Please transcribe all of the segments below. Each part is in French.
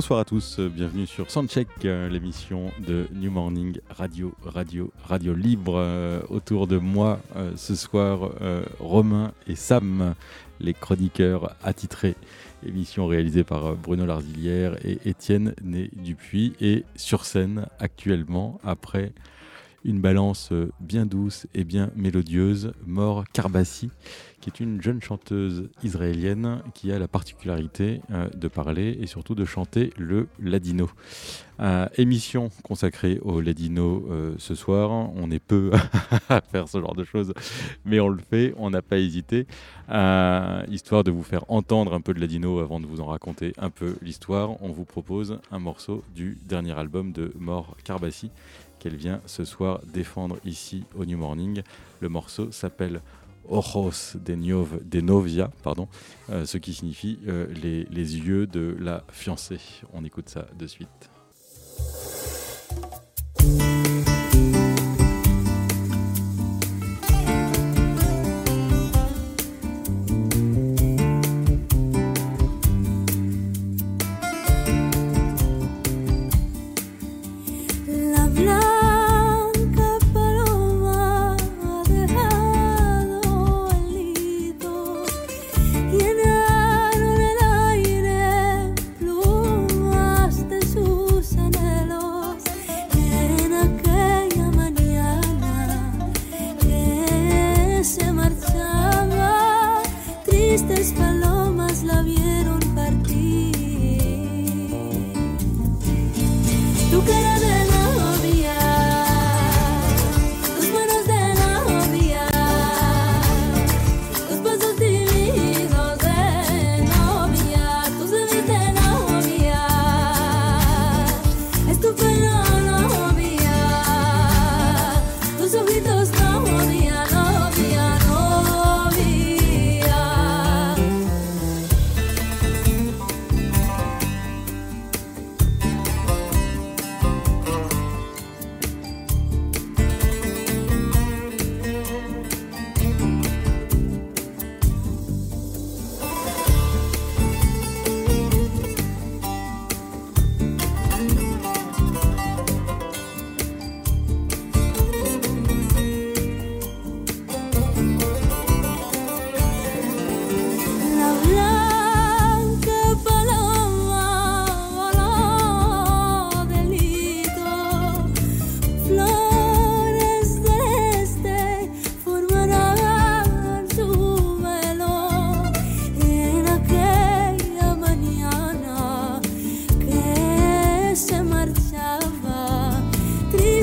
Bonsoir à tous, bienvenue sur Soundcheck, euh, l'émission de New Morning Radio, Radio, Radio Libre. Euh, autour de moi euh, ce soir, Romain et Sam, les chroniqueurs attitrés. Émission réalisée par Bruno Larzilière et Étienne Né Dupuis. Et sur scène actuellement, après une balance bien douce et bien mélodieuse, Mort Karbassi qui est une jeune chanteuse israélienne qui a la particularité euh, de parler et surtout de chanter le ladino. Euh, émission consacrée au ladino euh, ce soir. On est peu à faire ce genre de choses, mais on le fait, on n'a pas hésité, histoire de vous faire entendre un peu de ladino avant de vous en raconter un peu l'histoire. On vous propose un morceau du dernier album de Mort Carbassi qu'elle vient ce soir défendre ici au New Morning. Le morceau s'appelle Ojos de, de Novia, pardon, euh, ce qui signifie euh, les, les yeux de la fiancée. On écoute ça de suite.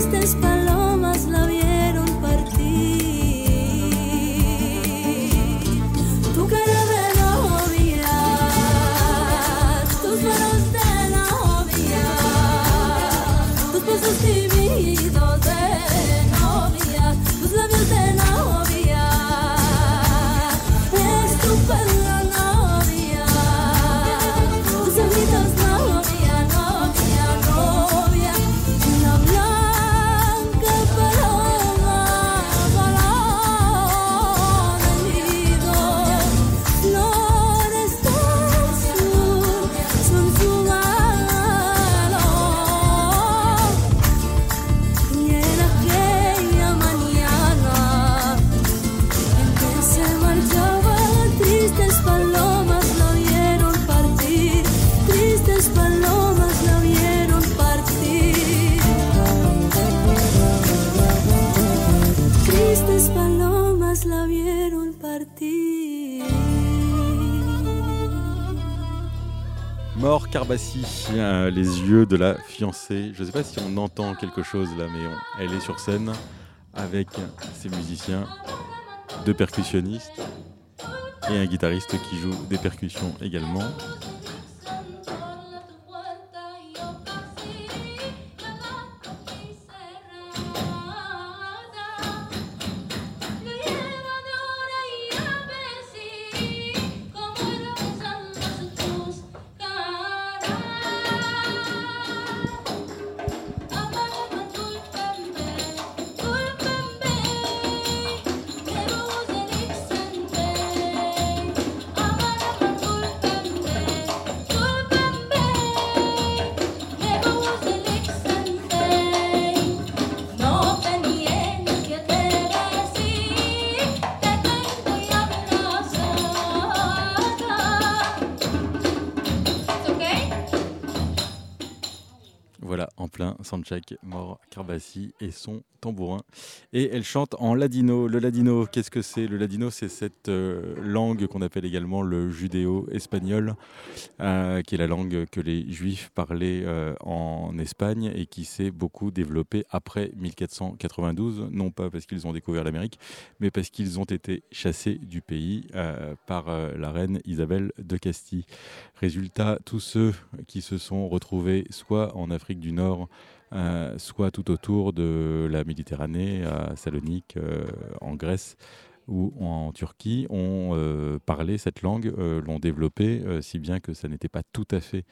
tristes. Les yeux de la fiancée. Je ne sais pas si on entend quelque chose là, mais elle est sur scène avec ses musiciens, deux percussionnistes et un guitariste qui joue des percussions également. Soundcheck, Mort Carbassi et son tambourin. Et elle chante en ladino. Le ladino, qu'est-ce que c'est? Le ladino, c'est cette euh, langue qu'on appelle également le judéo-espagnol, euh, qui est la langue que les juifs parlaient euh, en Espagne et qui s'est beaucoup développée après 1492, non pas parce qu'ils ont découvert l'Amérique, mais parce qu'ils ont été chassés du pays par la reine Isabelle de Castille. Résultat, tous ceux qui se sont retrouvés soit en Afrique du Nord, euh, soit tout autour de la Méditerranée, à Salonique, euh, en Grèce ou en Turquie, ont euh, parlé cette langue, l'ont développée, si bien que ça n'était pas tout à fait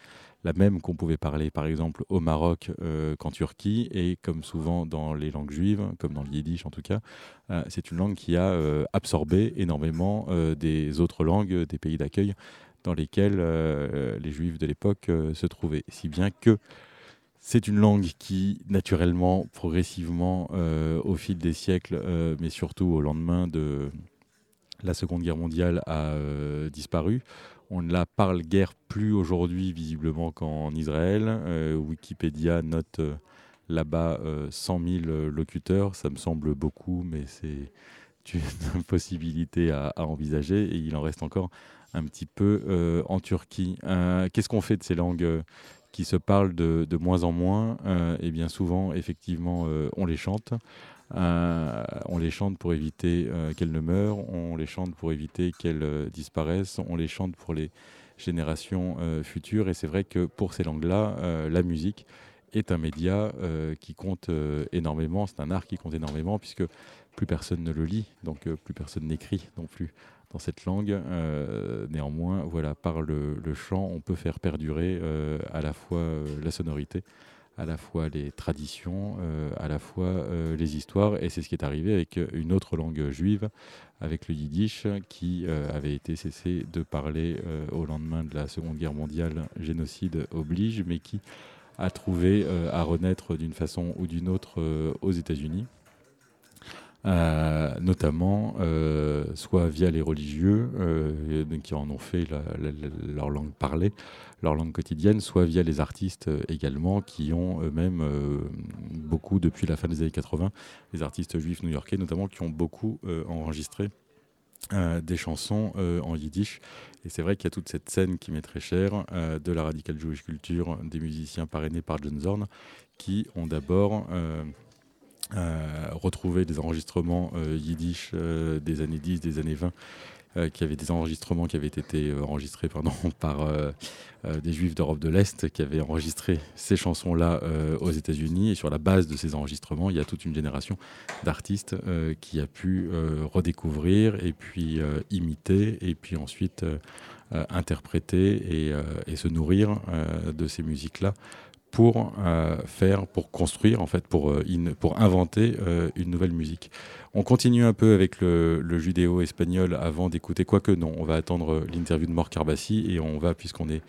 la même qu'on pouvait parler par exemple au Maroc qu'en Turquie, et comme souvent dans les langues juives, comme dans le yiddish en tout cas, c'est une langue qui a absorbé énormément des autres langues des pays d'accueil dans lesquels les juifs de l'époque se trouvaient, si bien que c'est une langue qui, naturellement, progressivement, euh, au fil des siècles, euh, mais surtout au lendemain de la Seconde Guerre mondiale, a euh, disparu. On ne la parle guère plus aujourd'hui, visiblement, qu'en Israël. Wikipédia note là-bas 100 000 locuteurs. Ça me semble beaucoup, mais c'est une possibilité à, à, envisager. Et il en reste encore un petit peu en Turquie. Qu'est-ce qu'on fait de ces langues qui se parlent de, de moins en moins, euh, et bien souvent, effectivement, euh, on les chante. Euh, on les chante pour éviter qu'elles ne meurent, on les chante pour éviter qu'elles disparaissent, on les chante pour les générations futures. Et c'est vrai que pour ces langues-là, la musique est un média qui compte énormément, c'est un art qui compte énormément, puisque plus personne ne le lit, donc plus personne n'écrit non plus dans cette langue. Euh, néanmoins, voilà, par le, chant, on peut faire perdurer euh, à la fois euh, la sonorité, à la fois les traditions, à la fois les histoires. Et c'est ce qui est arrivé avec une autre langue juive, avec le yiddish, qui avait été cessé de parler au lendemain de la Seconde Guerre mondiale, génocide oblige, mais qui a trouvé à renaître d'une façon ou d'une autre aux États-Unis. Euh, notamment euh, soit via les religieux euh, qui en ont fait leur langue parlée, leur langue quotidienne, soit via les artistes également qui ont eux-mêmes beaucoup depuis la fin des années 80, les artistes juifs new-yorkais notamment qui ont beaucoup enregistré des chansons en yiddish. Et c'est vrai qu'il y a toute cette scène qui m'est très chère de la Radical Jewish Culture, des musiciens parrainés par John Zorn, qui ont d'abord retrouver des enregistrements euh, yiddish euh, des années 10, des années 20, qui avaient des enregistrements qui avaient été enregistrés par des juifs d'Europe de l'Est qui avaient enregistré ces chansons-là aux États-Unis. Et sur la base de ces enregistrements, il y a toute une génération d'artistes qui a pu redécouvrir et puis imiter et puis ensuite interpréter et, et, se nourrir de ces musiques-là pour euh, faire, pour construire, en fait, pour, euh, pour inventer euh, une nouvelle musique. On continue un peu avec le, judéo-espagnol avant d'écouter, quoique non, on va attendre l'interview de Mort Carbassi et on va, puisqu'on est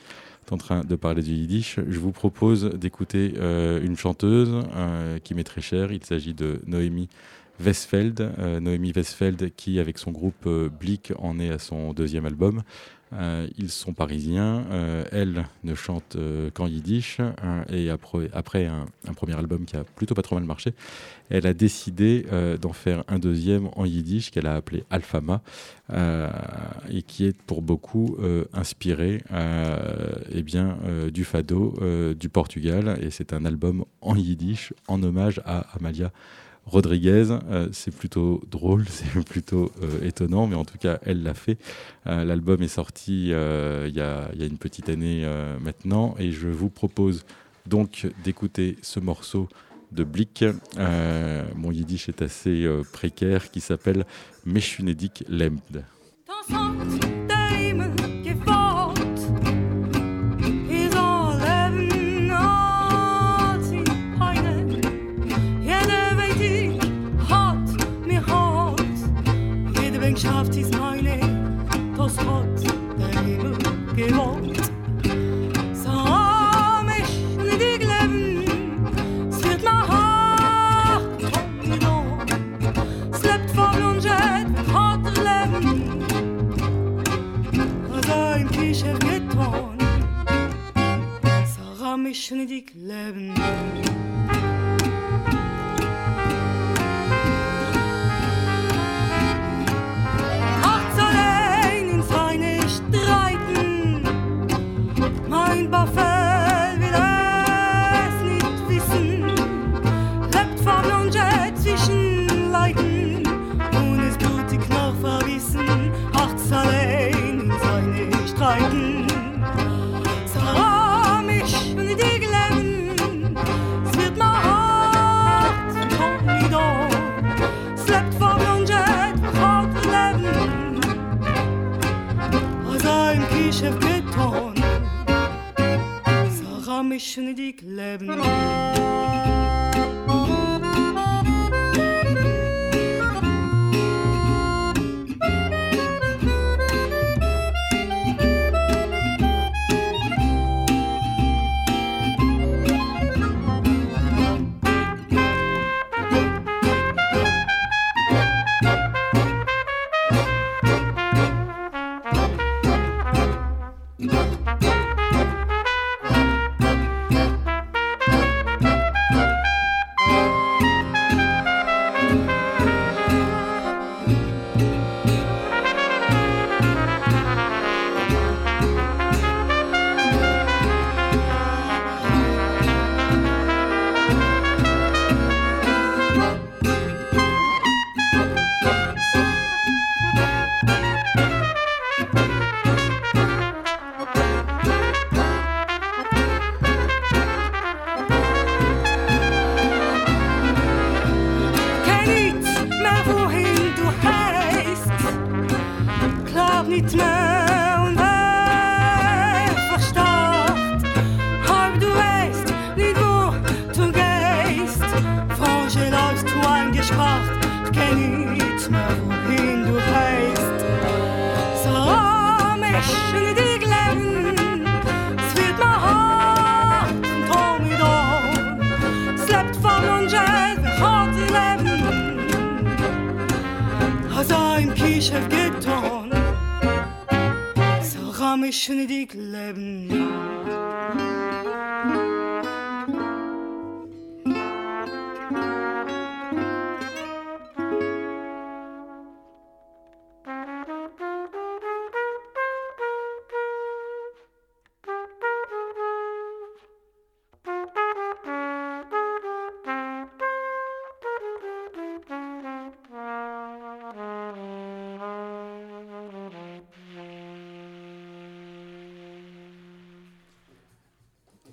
en train de parler du yiddish, je vous propose d'écouter une chanteuse qui m'est très chère. Il s'agit de Noémie Westfeld. Noémie Westfeld qui, avec son groupe Blick, en est à son deuxième album. Euh, ils sont parisiens. Euh, elle ne chante euh, qu'en yiddish. et après, après un, premier album qui a plutôt pas trop mal marché, elle a décidé d'en faire un deuxième en yiddish qu'elle a appelé Alfama et qui est pour beaucoup inspiré eh bien, du fado du Portugal. Et c'est un album en yiddish en hommage à Amalia Rodriguez. Euh, c'est plutôt drôle, c'est plutôt euh, étonnant, mais en tout cas, elle l'a fait. Euh, l'album est sorti il y, a, une petite année maintenant, et je vous propose donc d'écouter ce morceau de Blick. mon yiddish est assez précaire, qui s'appelle Meshunedik Lemd. Schneewick leben. Mich nicht leben. Mission die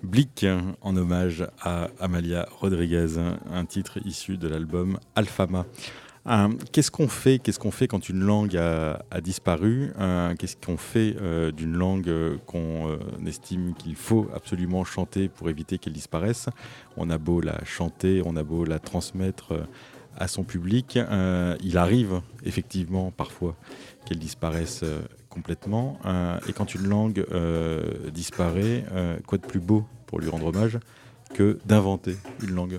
leben. en hommage à Amalia Rodriguez, un titre issu de l'album Alfama. Euh, qu'est-ce qu'on fait Qu'est-ce qu'on fait quand une langue a, disparu euh, Qu'est-ce qu'on fait euh, d'une langue qu'on estime qu'il faut absolument chanter pour éviter qu'elle disparaisse? On a beau la chanter, on a beau la transmettre à son public, il arrive effectivement parfois qu'elle disparaisse complètement. et quand une langue disparaît, quoi de plus beau pour lui rendre hommage que d'inventer une langue.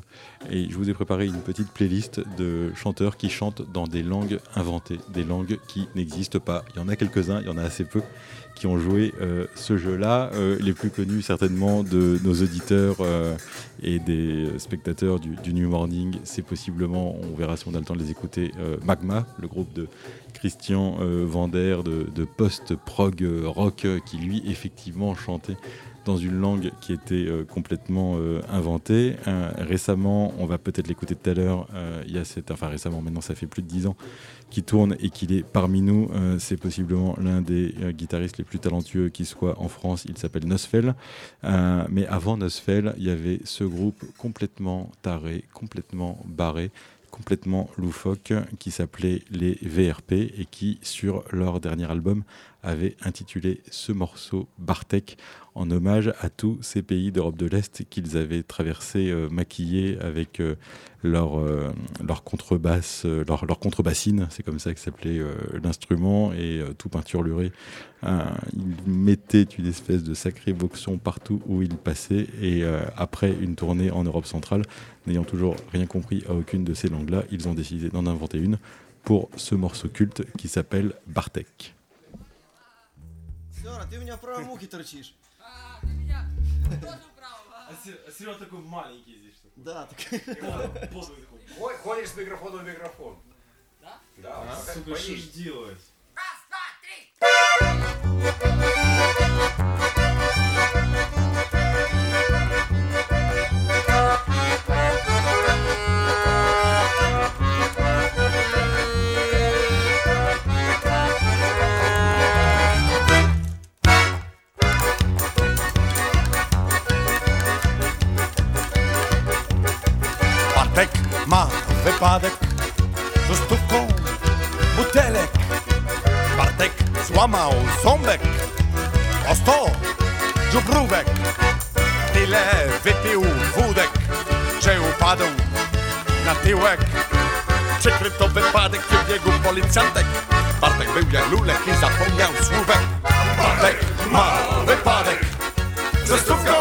Et je vous ai préparé une petite playlist de chanteurs qui chantent dans des langues inventées, des langues qui n'existent pas. Il y en a quelques-uns, il y en a assez peu qui ont joué euh, ce jeu-là. Euh, les plus connus certainement de nos auditeurs euh, et des spectateurs du, New Morning, c'est possiblement, on verra si on a le temps de les écouter, Magma, le groupe de Christian Vander de, de post-prog rock qui lui effectivement chantait dans une langue qui était euh, complètement euh, inventée. Euh, récemment, on va peut-être l'écouter tout à l'heure, il y a cette, enfin récemment, maintenant ça fait plus de dix ans, qui tourne et qu'il est parmi nous. c'est possiblement l'un des guitaristes les plus talentueux qui soit en France. Il s'appelle Nosfell. mais avant Nosfell, il y avait ce groupe complètement taré, complètement barré complètement loufoque qui s'appelait les VRP et qui, sur leur dernier album, avait intitulé ce morceau Bartek en hommage à tous ces pays d'Europe de l'Est qu'ils avaient traversés euh, maquillés avec euh, leur, euh, leur contrebasse, leur, leur contrebassine, c'est comme ça que s'appelait l'instrument, et tout peinturluré. ils mettaient une espèce de sacré boxon partout où ils passaient, et après une tournée en Europe centrale, n'ayant toujours rien compris à aucune de ces langues-là, ils ont décidé d'en inventer une pour ce morceau culte qui s'appelle Bartek. ты у меня в правом ухе торчишь. А, а Серега такой маленький здесь, что Да, так. Ходишь с микрофона в микрофон. Да? Да. А, сука, что ж делать? Раз, два, три. Wypadek ze butelek. Bartek złamał ząbek o sto żubrówek. Tyle wypił wódek, że upadł na tyłek. Przykryto wypadek w biegu policjantek. Bartek był jak lulek i zapomniał słówek. Bartek ma wypadek ze stówką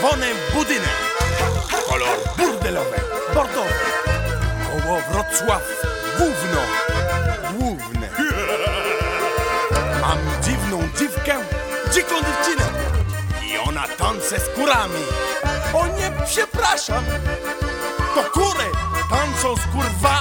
czerwony budynek. Kolor burdelowy, bordowy. Koło Wrocław gówno główne. Mam dziwną dziwkę, dziką dziewczynę. I ona tańce z kurami. O nie, przepraszam. To kury tańczą z kurwami.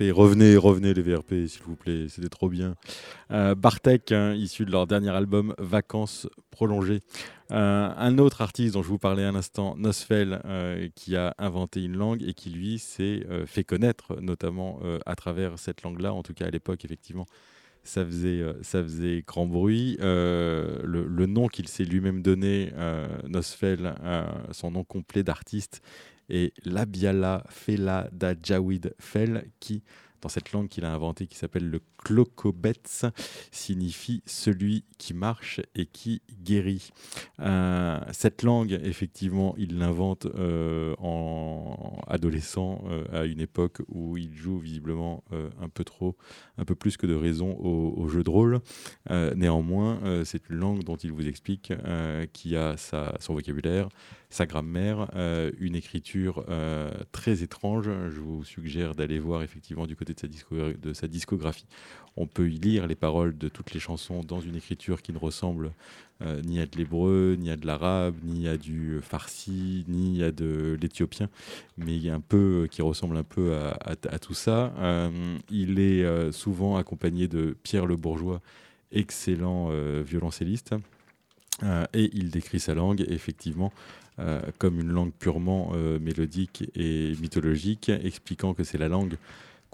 Revenez, revenez les VRP, s'il vous plaît, c'était trop bien. Euh, Bartek, hein, issu de leur dernier album Vacances prolongées. Euh, un autre artiste dont je vous parlais un instant, Nosfell, euh, qui a inventé une langue et qui, lui, s'est euh, fait connaître, notamment à travers cette langue-là. En tout cas, à l'époque, effectivement, ça faisait, ça faisait grand bruit. Le, le nom qu'il s'est lui-même donné, Nosfell, son nom complet d'artiste, et Labiala Fela da Jawid Fel, qui, dans cette langue qu'il a inventée, qui s'appelle le Klokobets, signifie celui qui marche et qui guérit. Euh, cette langue, effectivement, il l'invente euh, en adolescent, euh, à une époque où il joue visiblement un peu trop, un peu plus que de raison au, jeu de rôle. Néanmoins, c'est une langue dont il vous explique qui a sa, son vocabulaire, sa grammaire, une écriture très étrange. Je vous suggère d'aller voir effectivement du côté de sa discographie. On peut y lire les paroles de toutes les chansons dans une écriture qui ne ressemble euh, ni à de l'hébreu, ni à de l'arabe, ni à du farsi, ni à de l'éthiopien, mais un peu qui ressemble un peu à, tout ça. Euh, il est euh, souvent accompagné de Pierre Le Bourgeois, excellent euh, violoncelliste. Euh, et il décrit sa langue effectivement euh, comme une langue purement euh, mélodique et mythologique, expliquant que c'est la langue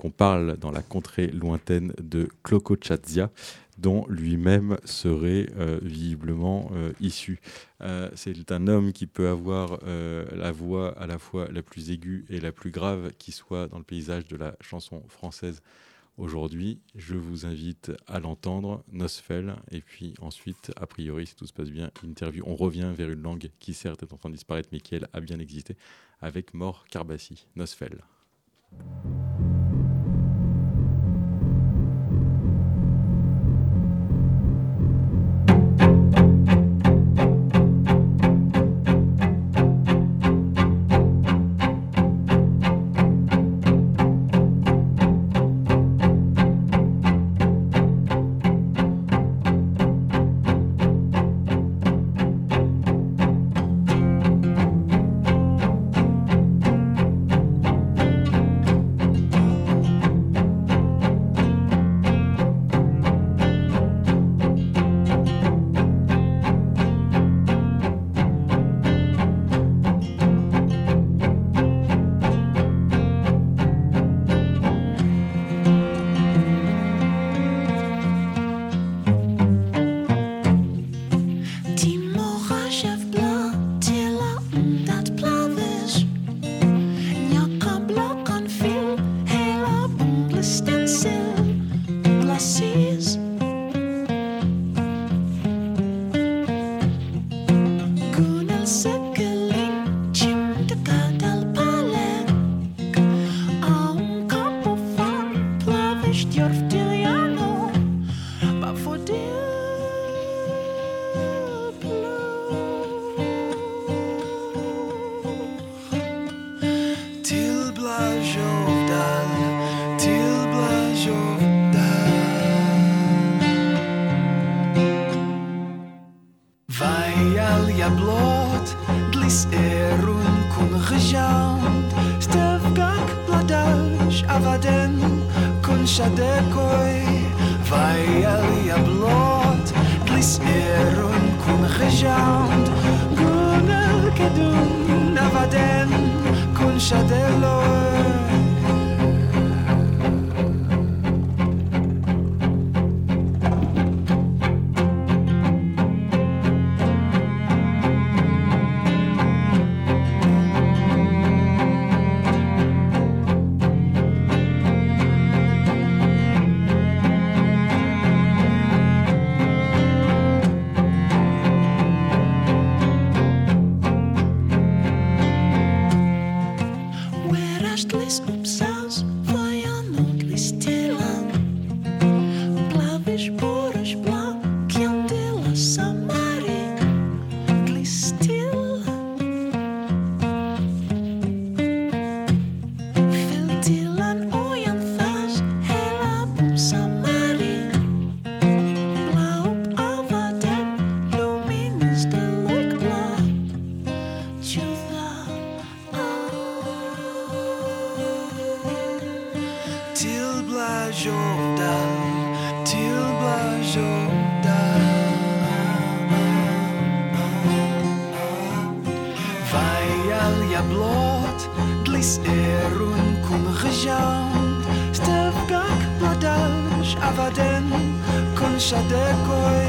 qu'on parle dans la contrée lointaine de Klokotchatsia, dont lui-même serait euh, visiblement euh, issu. Euh, c'est un homme qui peut avoir la voix à la fois la plus aiguë et la plus grave qui soit dans le paysage de la chanson française aujourd'hui. Je vous invite à l'entendre, Nosfell, et puis ensuite, a priori, si tout se passe bien, interview. On revient vers une langue qui certes est en train de disparaître, mais qui elle a bien existé, avec Mort Carbassi, Nosfell. Pliseron cum rejant Stevgak pladaj avaden Conchadecoi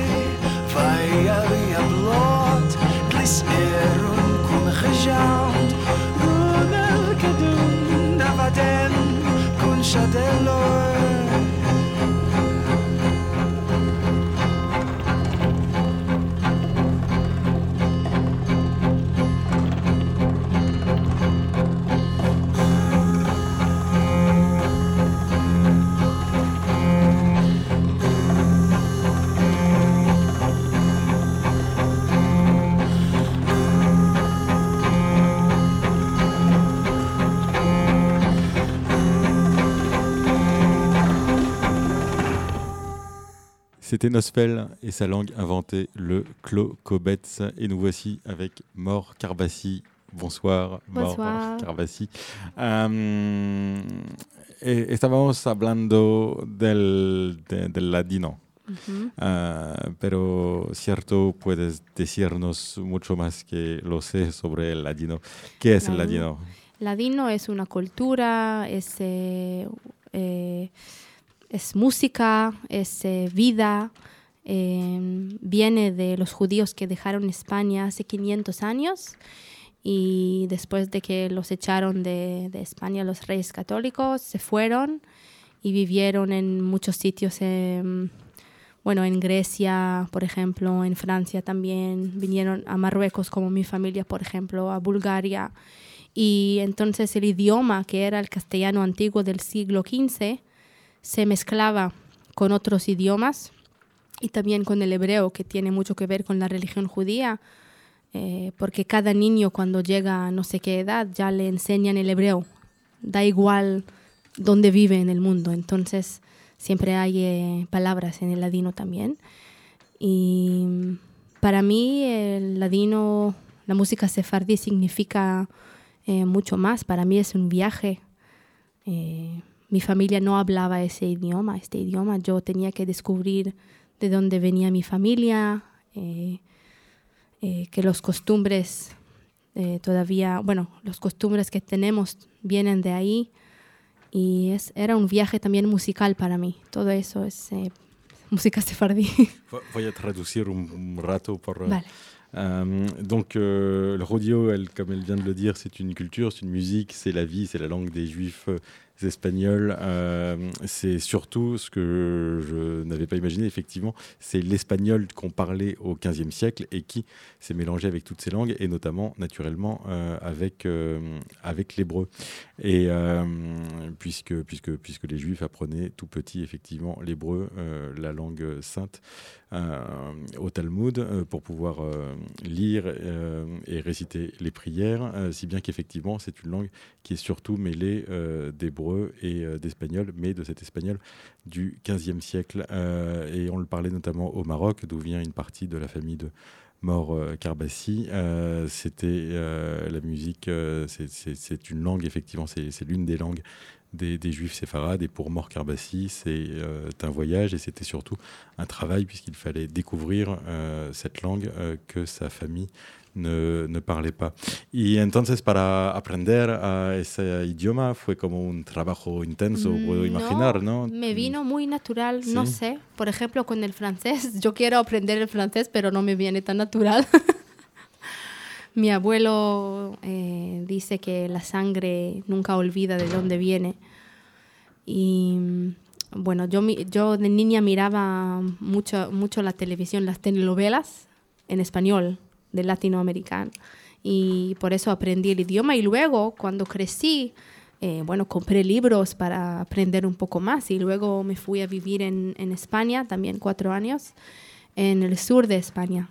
Vaiaria blot Pliseron cum rejant Gunel cadun avaden Conchadeloi C'était Nosfell et sa langue inventée, le Clocobetz. Et nous voici avec Mort Carbassi. Bonsoir, Bonsoir. Mort Carbassi. Um, estábamos hablando del, de, del ladino. Uh -huh. uh, pero cierto, puedes decirnos mucho más que lo sé sobre el ladino. ¿Qué es el ladino? Ladino es una cultura, es eh, eh, es música, es eh, vida, eh, viene de los judíos que dejaron España hace 500 años y después de que los echaron de, de, España los reyes católicos, se fueron y vivieron en muchos sitios, eh, bueno, en Grecia, por ejemplo, en Francia también, vinieron a Marruecos como mi familia, por ejemplo, a Bulgaria. Y entonces el idioma, que era el castellano antiguo del siglo XV, se mezclaba con otros idiomas y también con el hebreo, que tiene mucho que ver con la religión judía, eh, porque cada niño cuando llega a no sé qué edad ya le enseñan el hebreo, da igual dónde vive en el mundo, entonces siempre hay eh, palabras en el ladino también. Y para mí el ladino, la música sefardí significa eh, mucho más, para mí es un viaje. Mi familia no hablaba ese idioma, este idioma. Yo tenía que descubrir de dónde venía mi familia, eh, eh, que los costumbres eh, todavía, bueno, los costumbres que tenemos vienen de ahí. Y es, era un viaje también musical para mí. Todo eso es música sefardí. Voy a traducir un, un rato por... Vale. Euh, donc euh, le rodeo, elle, comme elle vient de le dire, c'est une culture, c'est une musique, c'est la vie, c'est la langue des juifs espagnols. Euh, c'est surtout ce que je n'avais pas imaginé, effectivement, c'est l'espagnol qu'on parlait au XVe siècle et qui s'est mélangé avec toutes ces langues et notamment, naturellement, euh, avec, euh, avec l'hébreu. Et puisque, puisque, puisque les juifs apprenaient tout petit, effectivement, l'hébreu, la langue sainte, au Talmud, pour pouvoir lire et réciter les prières, si bien qu'effectivement, c'est une langue qui est surtout mêlée d'hébreu et d'espagnol, mais de cet espagnol du XVe siècle. et on le parlait notamment au Maroc, d'où vient une partie de la famille de Mort Carbassi. C'était la musique, c'est une langue, effectivement, c'est l'une des langues des, juifs séfarades. Et pour Mort Carbassi, c'est un voyage et c'était surtout un travail puisqu'il fallait découvrir cette langue que sa famille ne, ne parlait pas. Y entonces para aprender a ese idioma fue como un trabajo intenso, Mm, puedo imaginar, ¿no? Me vino muy natural, no sé. Por ejemplo, con el francés, yo quiero aprender el francés, pero no me viene tan natural. Mi abuelo eh, dice que la sangre nunca olvida de dónde viene. Y mm, bueno, yo, yo de niña miraba mucho, mucho la televisión, las telenovelas en español de latinoamericano. Y por eso aprendí el idioma. Y luego, cuando crecí, eh, bueno, compré libros para aprender un poco más. Y luego me fui a vivir en, en España, también cuatro años, en el sur de España.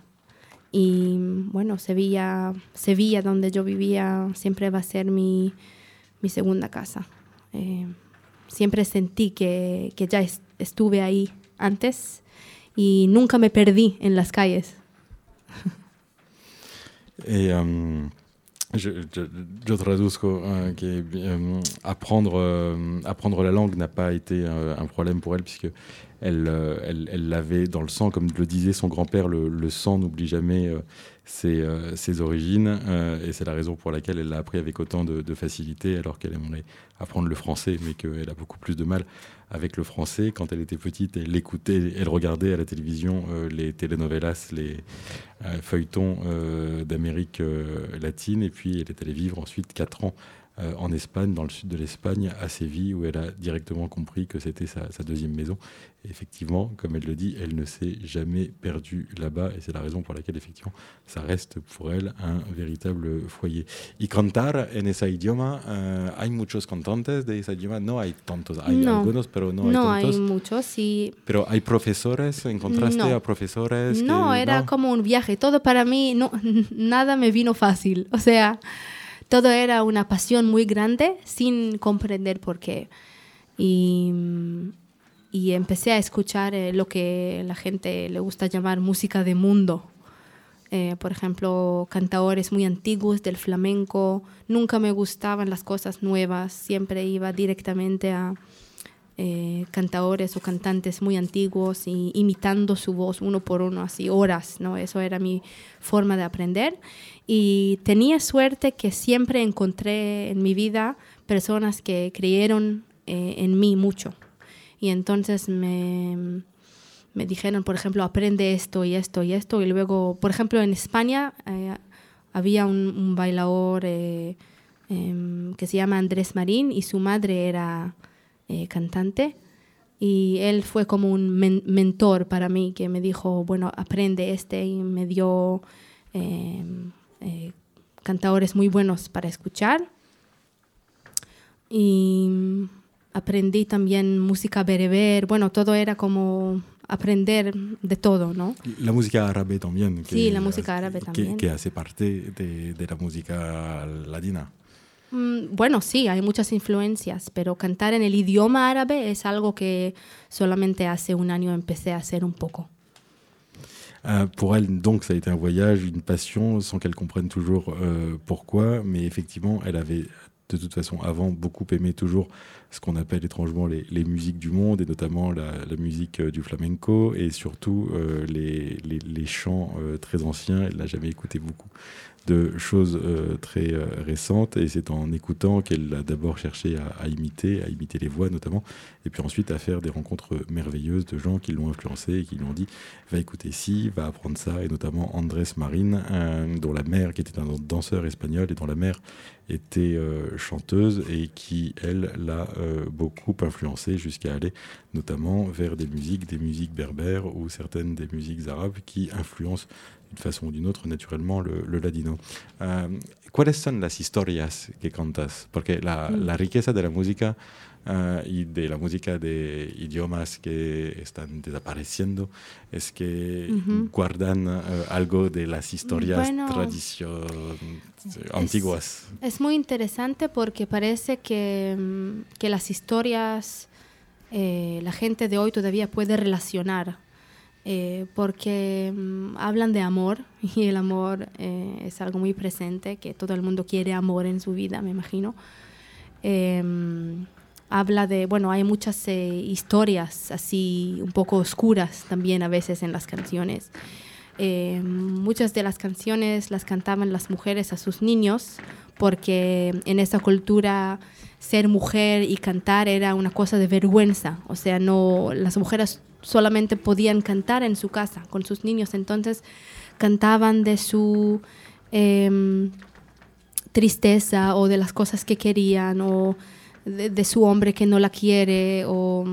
Y bueno, Sevilla, Sevilla donde yo vivía, siempre va a ser mi, mi segunda casa. Eh, siempre sentí que, que ya es- estuve ahí antes y nunca me perdí en las calles. Et euh, je, je, je euh, euh, apprendre, euh, apprendre la langue n'a pas été un problème pour elle puisque elle, l'avait dans le sang, comme le disait son grand-père, le, sang n'oublie jamais ses, origines et c'est la raison pour laquelle elle l'a appris avec autant de, de facilité alors qu'elle aimerait apprendre le français mais qu'elle a beaucoup plus de mal avec le français. Quand elle était petite, elle écoutait, elle regardait à la télévision euh, les telenovelas, les euh, feuilletons euh, d'Amérique latine. Et puis, elle est allée vivre ensuite 4 ans euh, en Espagne, dans le sud de l'Espagne, à Séville, où elle a directement compris que c'était sa, sa deuxième maison. Et effectivement, comme elle le dit, elle ne s'est jamais perdue là-bas. Et c'est la raison pour laquelle, effectivement, ça reste pour elle un véritable foyer. Y cantar en ese idioma, eh, hay muchos cantantes de ese idioma. No hay tantos, hay No. algunos, pero no hay No hay tantos. muchos y Pero hay profesores, ¿encontraste No. a profesores? no, que- era no? como un viaje. Todo para mí, no, nada me vino fácil. O sea, todo era una pasión muy grande sin comprender por qué. Y, empecé a escuchar eh, lo que la gente le gusta llamar música de mundo. Eh, por ejemplo, cantadores muy antiguos del flamenco. Nunca me gustaban las cosas nuevas. Siempre iba directamente a eh, cantadores o cantantes muy antiguos y imitando su voz uno por uno, así horas, ¿no? Eso era mi forma de aprender. Y tenía suerte que siempre encontré en mi vida personas que creyeron eh, en mí mucho. Y entonces me, me dijeron, por ejemplo, aprende esto y esto y esto. Y luego, por ejemplo, en España eh, había un, un bailador eh, em, que se llama Andrés Marín y su madre era eh, cantante. Y él fue como un men- mentor para mí que me dijo, bueno, aprende este y me dio em, eh, cantadores muy buenos para escuchar. Y aprendí también música bereber, bueno, todo era como aprender de todo, ¿no? La música árabe también. Sí, la música árabe que- también. Que, hace parte de, de la música latina. Mm, Bueno, sí, hay muchas influencias, pero cantar en el idioma árabe es algo que solamente hace un año empecé a hacer un poco. Euh, pour elle, donc, ça a été un voyage, une passion, sans qu'elle comprenne toujours euh, pourquoi. Mais effectivement, elle avait de toute façon avant beaucoup aimé toujours ce qu'on appelle étrangement les, musiques du monde, et notamment la, musique euh, du flamenco, et surtout euh, les, les- chants très anciens. Elle n'a jamais écouté beaucoup de choses euh, très euh, récentes, et c'est en écoutant qu'elle a d'abord cherché à, imiter, à imiter les voix notamment, et puis ensuite à faire des rencontres merveilleuses de gens qui l'ont influencé et qui lui ont dit va écouter ci, va apprendre ça, et notamment Andrés Marin, euh, dont la mère, qui était un danseur espagnol, et dont la mère était euh, chanteuse, et qui, elle, l'a beaucoup influencé jusqu'à aller notamment vers des musiques, des musiques berbères ou certaines des musiques arabes qui influencent d'une façon ou d'une autre, naturellement, le, le ladino. Euh, ¿Cuáles son las historias que cantas? Porque la, Mm. la riqueza de la música eh, y de la música de idiomas que están desapareciendo es que guardan eh, algo de las historias Bueno, tradicio- antiguas. Es muy interesante porque parece que, mm, que las historias eh, la gente de hoy todavía puede relacionar. Eh, porque mm, hablan de amor y el amor eh, es algo muy presente, que todo el mundo quiere amor en su vida, me imagino. Em, habla de, bueno, hay muchas eh, historias así un poco oscuras también a veces en las canciones. Eh, muchas de las canciones las cantaban las mujeres a sus niños porque en esa cultura ser mujer y cantar era una cosa de vergüenza, o sea, no las mujeres solamente podían cantar en su casa con sus niños, entonces cantaban de su em, tristeza o de las cosas que querían o de, su hombre que no la quiere o,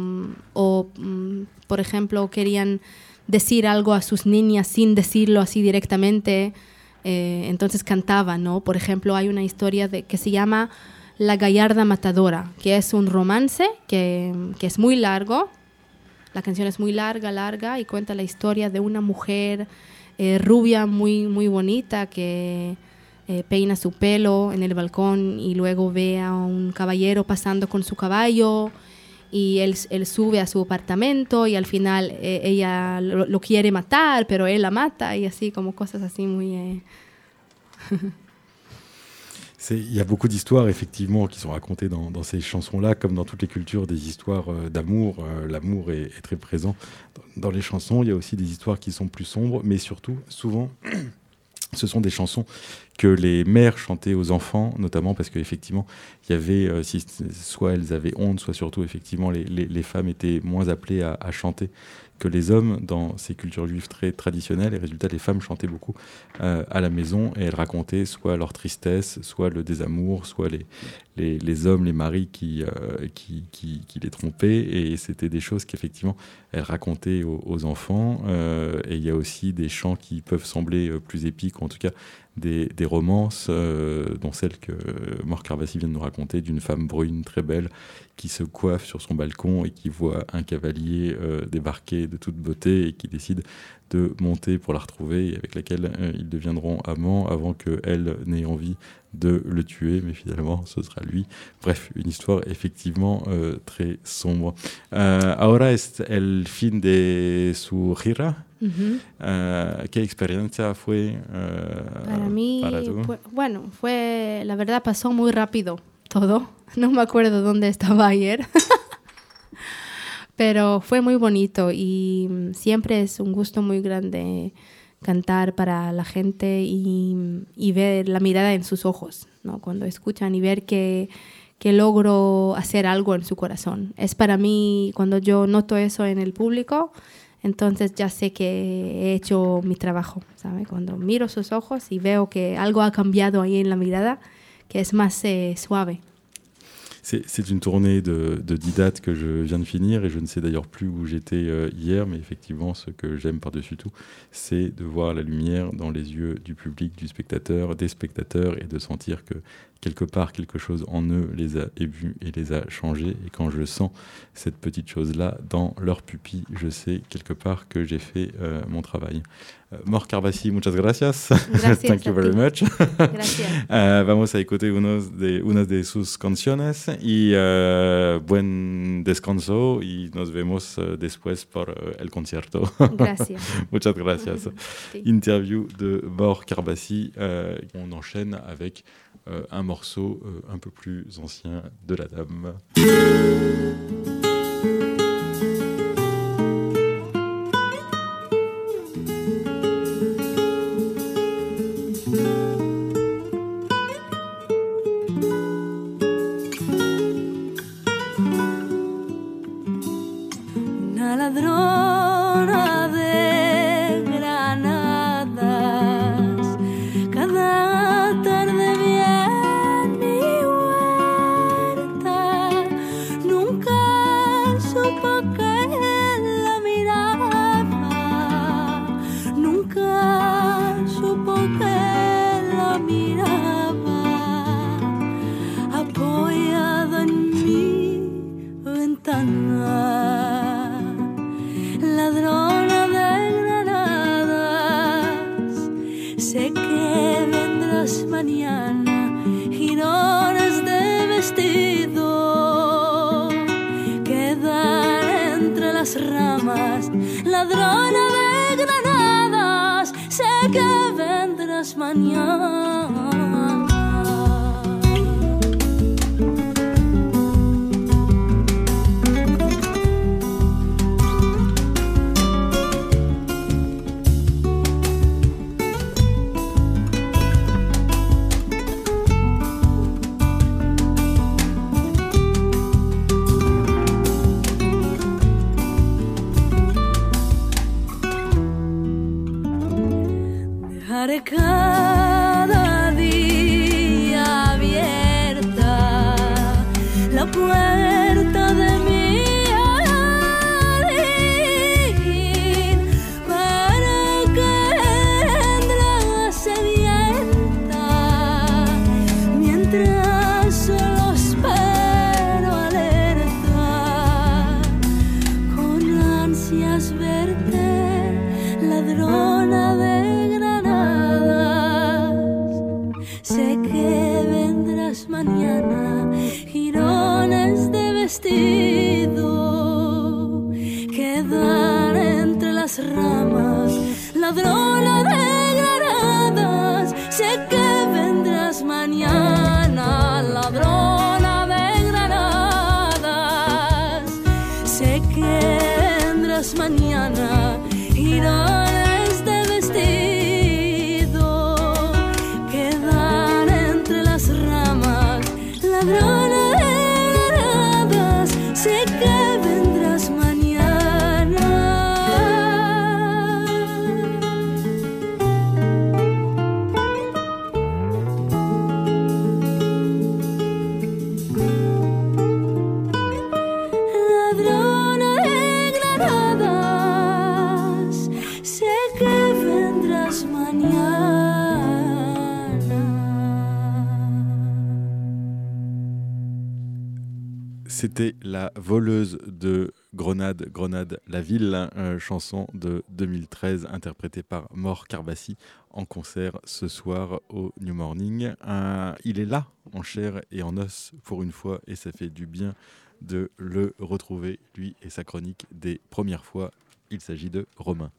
o, mm, por ejemplo, querían decir algo a sus niñas sin decirlo así directamente, eh, entonces cantaban, ¿no? Por ejemplo, hay una historia de, que se llama La Gallarda Matadora, que es un romance que, que es muy largo, la canción es muy larga, larga, y cuenta la historia de una mujer eh, rubia muy, muy bonita que eh, peina su pelo en el balcón y luego ve a un caballero pasando con su caballo y él, sube a su apartamento y al final eh, ella lo quiere matar, pero él la mata y así como cosas así muy... Il y a beaucoup d'histoires effectivement qui sont racontées dans, ces chansons-là, comme dans toutes les cultures, des histoires euh, d'amour. Euh, L'amour est, très présent dans les chansons. Il y a aussi des histoires qui sont plus sombres, mais surtout, souvent, ce sont des chansons que les mères chantaient aux enfants, notamment parce qu'effectivement, il y avait, euh, si- soit elles avaient honte, soit surtout, effectivement, les, les- femmes étaient moins appelées à, chanter que les hommes dans ces cultures juives très traditionnelles. Et résultat, les femmes chantaient beaucoup euh, à la maison et elles racontaient soit leur tristesse, soit le désamour, soit les, les, les hommes, les maris qui, euh, qui, qui, les trompaient. Et c'était des choses qu'effectivement elles racontaient aux, enfants. Et il y a aussi des chants qui peuvent sembler plus épiques, en tout cas des, romances, euh, dont celle que Mort Carvassi vient de nous raconter, d'une femme brune très belle qui se coiffe sur son balcon et qui voit un cavalier euh, débarquer de toute beauté et qui décide de monter pour la retrouver et avec laquelle euh, ils deviendront amants avant qu'elle n'ait envie de le tuer, mais finalement ce sera lui. Bref, une histoire effectivement euh, très sombre. Euh, ahora es el fin de su gira. ujú. Euh, ¿Qué experiencia fue Para mí, para bueno, fue, la verdad pasó muy rápido todo. No me acuerdo dónde estaba ayer. Pero fue muy bonito y mm, siempre es un gusto muy grande cantar para la gente y, ver la mirada en sus ojos, ¿no? Cuando escuchan y ver que, que logro hacer algo en su corazón. Es para mí, cuando yo noto eso en el público, entonces ya sé que he hecho mi trabajo, ¿sabe? Cuando miro sus ojos y veo que algo ha cambiado ahí en la mirada, que es más eh, suave. C'est une tournée de, de 10 dates que je viens de finir et je ne sais d'ailleurs plus où j'étais euh, hier, mais effectivement, ce que j'aime par-dessus tout, c'est de voir la lumière dans les yeux du public, du spectateur, des spectateurs et de sentir que quelque part quelque chose en eux les a émus et les a changés. Et quand je sens cette petite chose-là dans leurs pupilles, je sais quelque part que j'ai fait euh, mon travail. Euh, Mor Carbassi, muchas gracias. Gracias Thank you very much. Gracias. Eh, vamos a escuchar unos de, unas de sus canciones y eh, buen descanso y nos vemos eh, después por eh, el concierto. Gracias. Muchas gracias. Sí. Interview de Mor Carbassi. euh, on enchaîne avec euh, un morceau euh, un peu plus ancien de la dame. Voleuse de Grenade, Grenade, la ville, euh, chanson de 2013 interprétée par Maur Carbassi en concert ce soir au New Morning. Euh, il est là en chair et en os pour une fois et ça fait du bien de le retrouver, lui et sa chronique des premières fois. Il s'agit de Romain.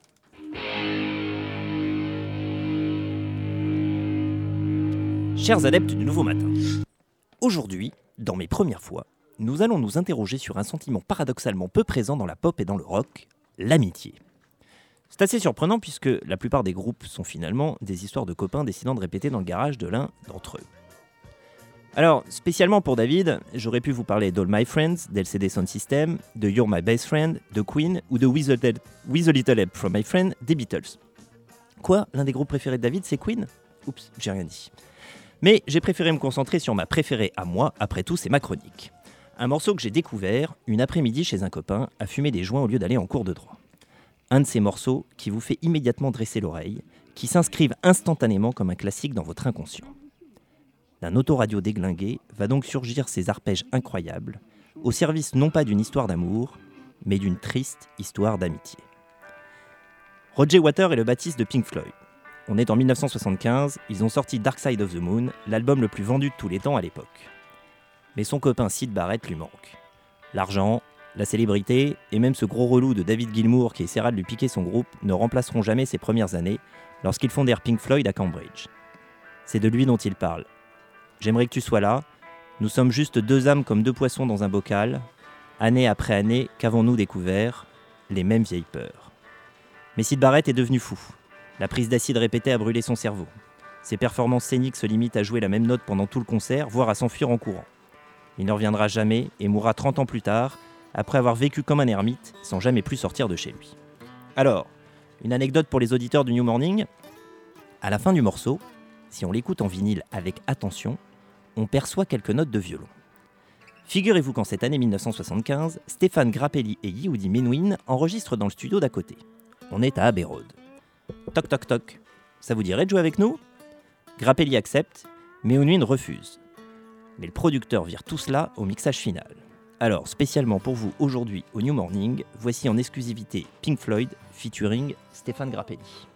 Chers adeptes du nouveau matin, aujourd'hui, dans mes premières fois, nous allons nous interroger sur un sentiment paradoxalement peu présent dans la pop et dans le rock, l'amitié. C'est assez surprenant puisque la plupart des groupes sont finalement des histoires de copains décidant de répéter dans le garage de l'un d'entre eux. Alors, spécialement pour David, j'aurais pu vous parler d'All My Friends, d'LCD Sound System, de You're My Best Friend, de Queen ou de With a, Little- Help from My Friend des Beatles. Quoi L'un des groupes préférés de David, c'est Queen? Oups, j'ai rien dit. Mais j'ai préféré me concentrer sur ma préférée à moi, après tout, c'est ma chronique. Un morceau que j'ai découvert une après-midi chez un copain à fumer des joints au lieu d'aller en cours de droit. Un de ces morceaux qui vous fait immédiatement dresser l'oreille, qui s'inscrivent instantanément comme un classique dans votre inconscient. D'un autoradio déglingué va donc surgir ces arpèges incroyables, au service non pas d'une histoire d'amour, mais d'une triste histoire d'amitié. Roger Water est le baptiste de Pink Floyd. On est en 1975, ils ont sorti Dark Side of the Moon, l'album le plus vendu de tous les temps à l'époque. Mais son copain Sid Barrett lui manque. L'argent, la célébrité et même ce gros relou de David Gilmour qui essaiera de lui piquer son groupe ne remplaceront jamais ses premières années lorsqu'ils fondèrent Pink Floyd à Cambridge. C'est de lui dont il parle. J'aimerais que tu sois là. Nous sommes juste deux âmes comme deux poissons dans un bocal. Année après année, qu'avons-nous découvert? Les mêmes vieilles peurs. Mais Sid Barrett est devenu fou. La prise d'acide répétée a brûlé son cerveau. Ses performances scéniques se limitent à jouer la même note pendant tout le concert, voire à s'enfuir en courant. Il ne reviendra jamais et mourra 30 ans plus tard, après avoir vécu comme un ermite, sans jamais plus sortir de chez lui. Alors, une anecdote pour les auditeurs du New Morning. À la fin du morceau, si on l'écoute en vinyle avec attention, on perçoit quelques notes de violon. Figurez-vous qu'en cette année 1975, Stéphane Grappelli et Yehudi Menuhin enregistrent dans le studio d'à côté. On est à Abbey. Toc toc toc. Ça vous dirait de jouer avec nous? Grappelli accepte, Menuhin refuse. Mais le producteur vire tout cela au mixage final. Alors, spécialement pour vous aujourd'hui au New Morning, voici en exclusivité Pink Floyd featuring Stéphane Grappelli.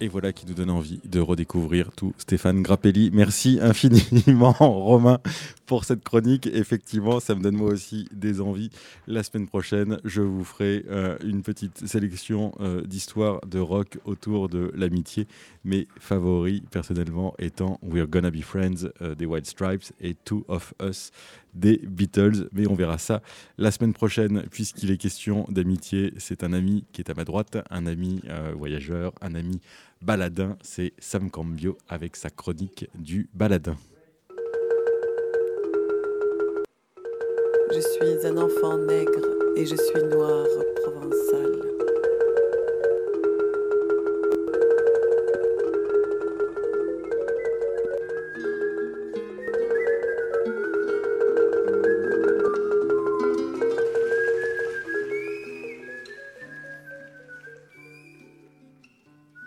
Et voilà qui nous donne envie de redécouvrir tout Stéphane Grappelli. Merci infiniment Romain pour cette chronique. Effectivement, ça me donne moi aussi des envies. La semaine prochaine, je vous ferai euh, une petite sélection euh, d'histoires de rock autour de l'amitié. Mes favoris, personnellement, étant We're Gonna Be Friends euh, des White Stripes et Two of Us des Beatles. Mais on verra ça la semaine prochaine, puisqu'il est question d'amitié. C'est un ami qui est à ma droite, un ami voyageur, un ami baladin. C'est Sam Cambio avec sa chronique du baladin. Je suis un enfant nègre et je suis noir provençal.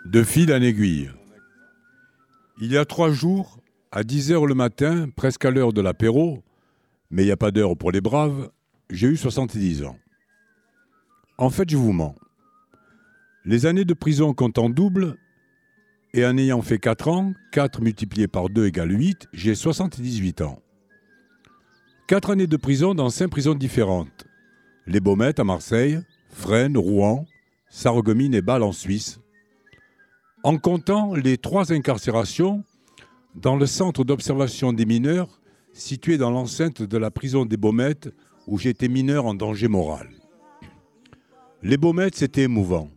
De fil en aiguille. Il y a trois jours, à 10 heures le matin, presque à l'heure de l'apéro, mais il n'y a pas d'heure pour les braves, j'ai eu 70 ans. En fait, je vous mens. Les années de prison comptent en double, et en ayant fait 4 ans, 4 multiplié par 2 égale 8, j'ai 78 ans. 4 années de prison dans 5 prisons différentes. Les Baumettes à Marseille, Fresnes, Rouen, Sarreguemines et Bâle en Suisse, en comptant les trois incarcérations dans le centre d'observation des mineurs situé dans l'enceinte de la prison des Baumettes où j'étais mineur en danger moral. Les Baumettes, c'était émouvant.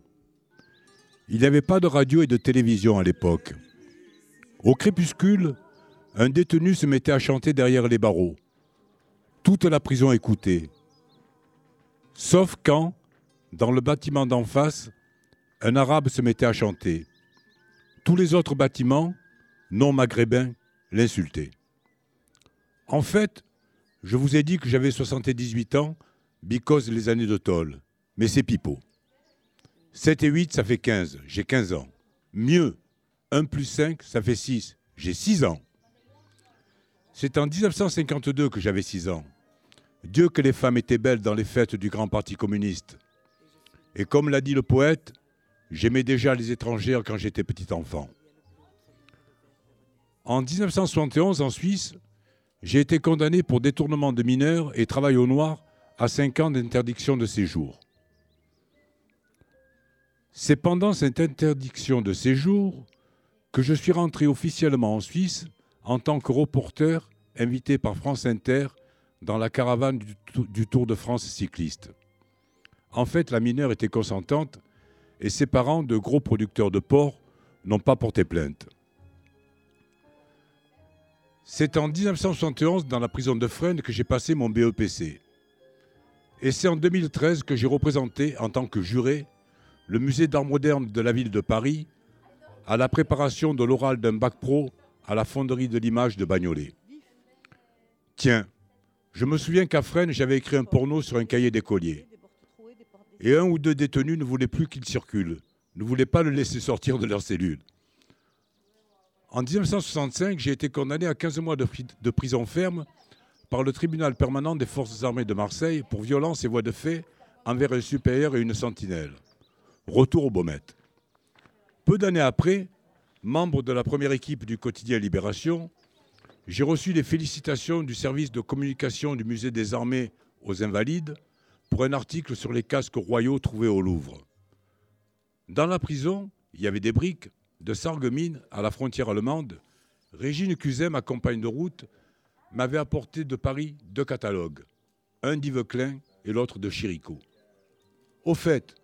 Il n'y avait pas de radio et de télévision à l'époque. Au crépuscule, un détenu se mettait à chanter derrière les barreaux. Toute la prison écoutait. Sauf quand, dans le bâtiment d'en face, un arabe se mettait à chanter. Tous les autres bâtiments, non maghrébins, l'insultaient. En fait, je vous ai dit que j'avais 78 ans, because les années de tôle. Mais c'est pipeau. 7 et 8, ça fait 15. J'ai 15 ans. Mieux, 1 plus 5, ça fait 6. J'ai 6 ans. C'est en 1952 que j'avais 6 ans. Dieu que les femmes étaient belles dans les fêtes du grand parti communiste. Et comme l'a dit le poète, j'aimais déjà les étrangères quand j'étais petit enfant. En 1971, en Suisse, j'ai été condamné pour détournement de mineurs et travail au noir à 5 ans d'interdiction de séjour. C'est pendant cette interdiction de séjour que je suis rentré officiellement en Suisse en tant que reporter invité par France Inter dans la caravane du, Tou- du Tour de France cycliste. En fait, la mineure était consentante et ses parents, de gros producteurs de porc, n'ont pas porté plainte. C'est en 1971, dans la prison de Fresnes, que j'ai passé mon BEPC. Et c'est en 2013 que j'ai représenté, en tant que juré, le musée d'art moderne de la ville de Paris à la préparation de l'oral d'un bac pro à la fonderie de l'image de Bagnolet. Tiens, je me souviens qu'à Fresnes, j'avais écrit un porno sur un cahier d'écolier. Et un ou deux détenus ne voulaient plus qu'il circule, ne voulaient pas le laisser sortir de leur cellule. En 1965, j'ai été condamné à 15 mois de, pri- de prison ferme par le tribunal permanent des forces armées de Marseille pour violence et voies de fait envers un supérieur et une sentinelle. Retour aux Baumettes. Peu d'années après, membre de la première équipe du quotidien Libération, j'ai reçu les félicitations du service de communication du musée des armées aux Invalides pour un article sur les casques royaux trouvés au Louvre. Dans la prison, il y avait des briques, de Sarreguemines à la frontière allemande. Régine Cuzet, ma compagne de route, m'avait apporté de Paris deux catalogues, un d'Yves-Klein et l'autre de Chirico. Au fait,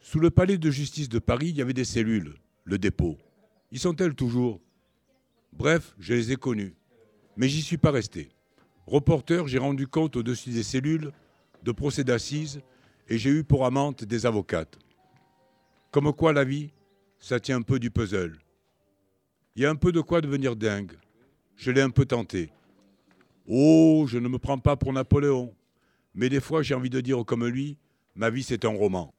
sous le palais de justice de Paris, il y avait des cellules, le dépôt. Y sont-elles toujours? Bref, je les ai connues. Mais j'y suis pas resté. Reporter, j'ai rendu compte au-dessus des cellules de procès d'assises et j'ai eu pour amante des avocates. Comme quoi la vie, ça tient un peu du puzzle. Il y a un peu de quoi devenir dingue. Je l'ai un peu tenté. Oh, je ne me prends pas pour Napoléon. Mais des fois, j'ai envie de dire comme lui, ma vie c'est un roman.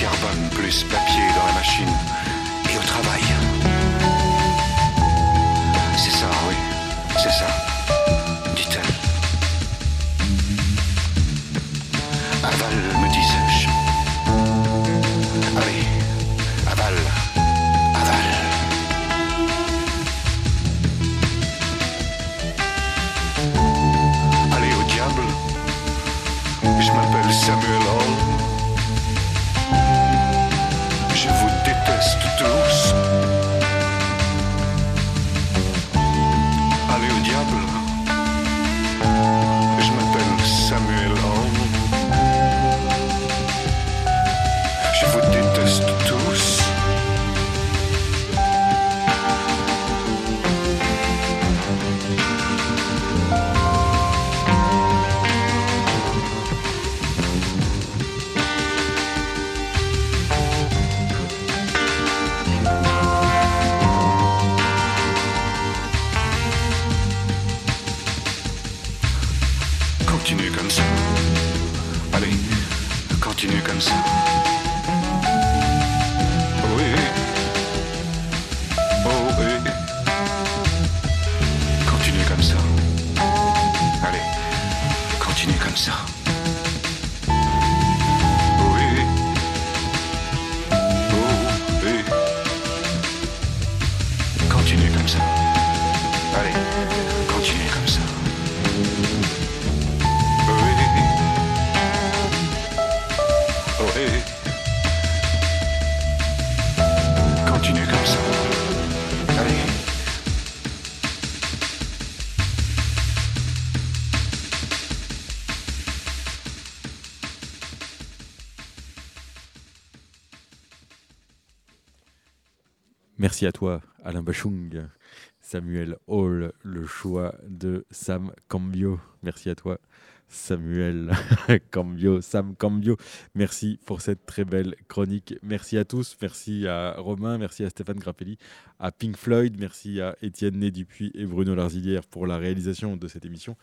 carbone plus papier dans la machine et au travail. Merci à toi, Alain Bachung, Samuel Hall, le choix de Sam Cambio. Merci à toi, Samuel Cambio, Sam Cambio. Merci pour cette très belle chronique. Merci à tous. Merci à Romain, merci à Stéphane Grappelli, à Pink Floyd, merci à Étienne Né-Dupuis et Bruno Larzilière pour la réalisation de cette émission.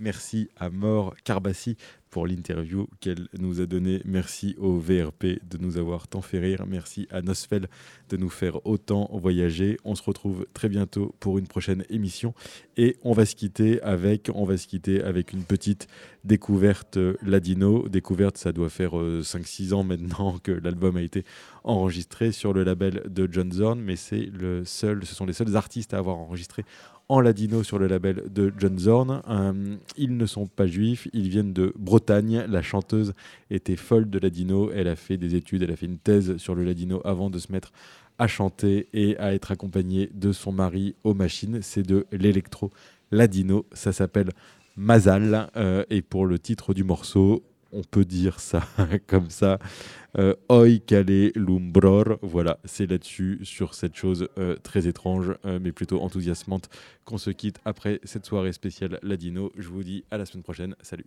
Merci à Maure Carbassi pour l'interview qu'elle nous a donnée. Merci au VRP de nous avoir tant fait rire. Merci à Nosfell de nous faire autant voyager. On se retrouve très bientôt pour une prochaine émission et on va se quitter avec, on va se quitter avec une petite découverte euh, Ladino. Découverte, ça doit faire 5-6 ans maintenant que l'album a été enregistré sur le label de John Zorn, mais c'est le seul, ce sont les seuls artistes à avoir enregistré en ladino sur le label de John Zorn. Euh, ils ne sont pas juifs, ils viennent de Bretagne. La chanteuse était folle de ladino, elle a fait des études, elle a fait une thèse sur le ladino avant de se mettre à chanter et à être accompagnée de son mari aux machines. C'est de l'électro ladino, ça s'appelle Mazal. Euh, et pour le titre du morceau, on peut dire ça comme ça. Euh, Oi Kale Lumbror. Voilà, c'est là-dessus, sur cette chose euh, très étrange, euh, mais plutôt enthousiasmante, qu'on se quitte après cette soirée spéciale Ladino. Je vous dis à la semaine prochaine. Salut.